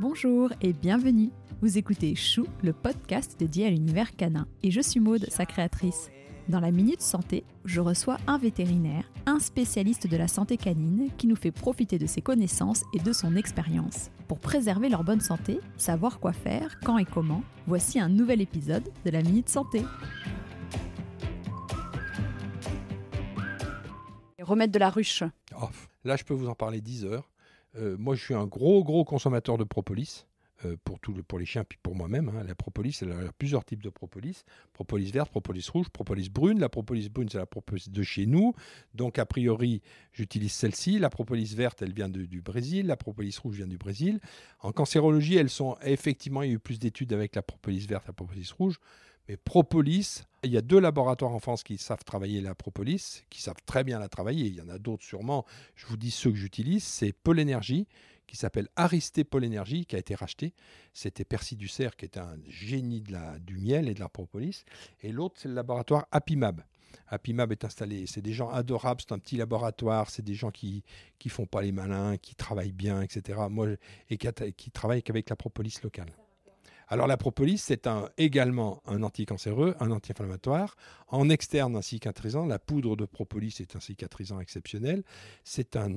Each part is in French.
Bonjour et bienvenue. Vous écoutez Chou, le podcast dédié à l'univers canin. Et je suis Maude, sa créatrice. Dans la Minute Santé, je reçois un vétérinaire, un spécialiste de la santé canine qui nous fait profiter de ses connaissances et de son expérience. Pour préserver leur bonne santé, savoir quoi faire, quand et comment, voici un nouvel épisode de la Minute Santé. Remettre de la ruche. Oh, là, je peux vous en parler 10 heures. Euh, moi, je suis un gros, gros consommateur de propolis. euh, pour, pour les chiens, puis pour moi-même. hein. La propolis, il y a plusieurs types de propolis. Propolis verte, propolis rouge, propolis brune. La propolis brune, c'est la propolis de chez nous. Donc, a priori, j'utilise celle-ci. La propolis verte, elle vient du Brésil. La propolis rouge vient du Brésil. En cancérologie, elles sont effectivement, il y a eu plus d'études avec la propolis verte la propolis rouge. Mais propolis, il y a deux laboratoires en France qui savent travailler la propolis, qui savent très bien la travailler. Il y en a d'autres sûrement. Je vous dis ceux que j'utilise. C'est Pôle Énergie, qui s'appelle Aristé Pôle Énergie, qui a été racheté. C'était Percy Dussert, qui est un génie du miel et de la propolis. Et l'autre, c'est le laboratoire Apimab. Apimab est installé, c'est des gens adorables, c'est un petit laboratoire, c'est des gens qui qui font pas les malins, qui travaillent bien, etc. Moi, et qui, qui travaillent qu'avec la propolis locale. Alors la propolis, c'est également un anticancéreux, un anti-inflammatoire, en externe un cicatrisant. La poudre de propolis est un cicatrisant exceptionnel. C'est un,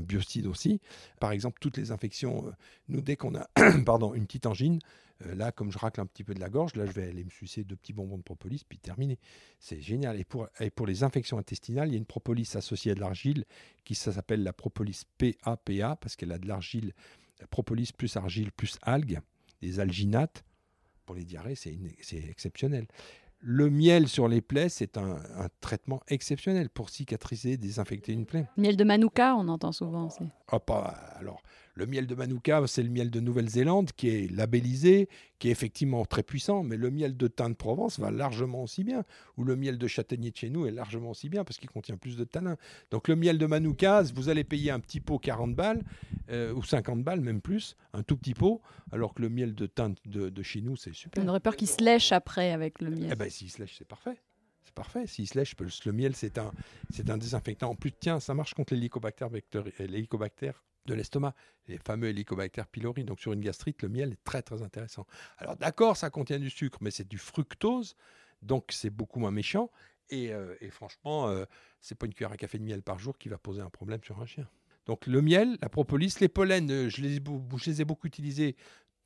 biocide aussi. Par exemple, toutes les infections, euh, nous, dès qu'on a pardon, une petite angine, euh, là, comme je racle un petit peu de la gorge, là, je vais aller me sucer deux petits bonbons de propolis, puis terminé. C'est génial. Et pour, les infections intestinales, il y a une propolis associée à de l'argile qui s'appelle la propolis PAPA, parce qu'elle a de l'argile, la propolis plus argile plus algues, des alginates. Pour les diarrhées, c'est exceptionnel. Le miel sur les plaies, c'est un, un traitement exceptionnel pour cicatriser, désinfecter une plaie. Miel de Manuka, on entend souvent aussi. Ah, pas- alors, le miel de Manuka, c'est le miel de Nouvelle-Zélande qui est labellisé, qui est effectivement très puissant, mais le miel de thym de Provence va largement aussi bien. Ou le miel de châtaignier de chez nous est largement aussi bien parce qu'il contient plus de tanin. Donc, le miel de Manuka, vous allez payer un petit pot 40 balles euh, ou 50 balles, même plus, un tout petit pot, alors que le miel de thym de, de chez nous, c'est super. On aurait peur qu'il se lèche après avec le miel. Eh ben, s'il se lèche, c'est parfait. C'est parfait. S'il se lèche, le, miel, c'est un, c'est un désinfectant. En plus, tiens, ça marche contre l'hélicobactère de l'estomac, les fameux hélicobactères pylori. Donc, sur une gastrite, le miel est très, très intéressant. Alors, d'accord, ça contient du sucre, mais c'est du fructose, donc c'est beaucoup moins méchant. Et, euh, franchement, euh, c'est pas une cuillère à café de miel par jour qui va poser un problème sur un chien. Donc, le miel, la propolis, les pollens, euh, je les, je les ai beaucoup utilisés.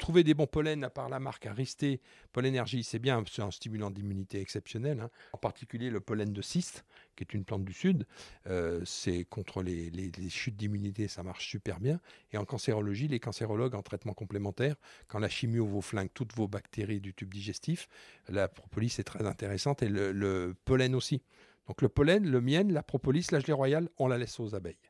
Trouver des bons pollens, à part la marque Aristé, Pôle Énergie, c'est bien, c'est un stimulant d'immunité exceptionnel. hein. En particulier le pollen de cyste, qui est une plante du sud. Euh, c'est contre les, les- chutes d'immunité, ça marche super bien. Et en cancérologie, les cancérologues en traitement complémentaire, quand la chimio vous flingue toutes vos bactéries du tube digestif, la propolis est très intéressante et le, le pollen aussi. Donc le pollen, le miel, la propolis, la gelée royale, on la laisse aux abeilles.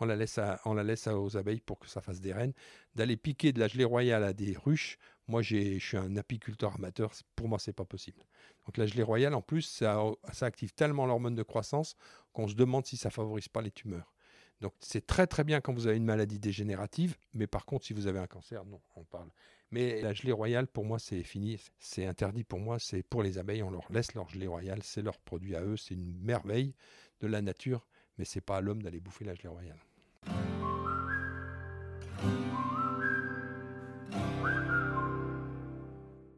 On la laisse, à- on la laisse aux abeilles pour que ça fasse des reines. D'aller piquer de la gelée royale à des ruches, moi je suis un apiculteur amateur, pour moi c'est pas possible. Donc la gelée royale en plus, ça, ça active tellement l'hormone de croissance qu'on se demande si ça favorise pas les tumeurs. Donc c'est très très bien quand vous avez une maladie dégénérative, mais par contre si vous avez un cancer, non, on parle. Mais la gelée royale pour moi c'est fini, c'est interdit pour moi, c'est pour les abeilles, on leur laisse leur gelée royale, c'est leur produit à eux, c'est une merveille de la nature, mais c'est pas à l'homme d'aller bouffer la gelée royale.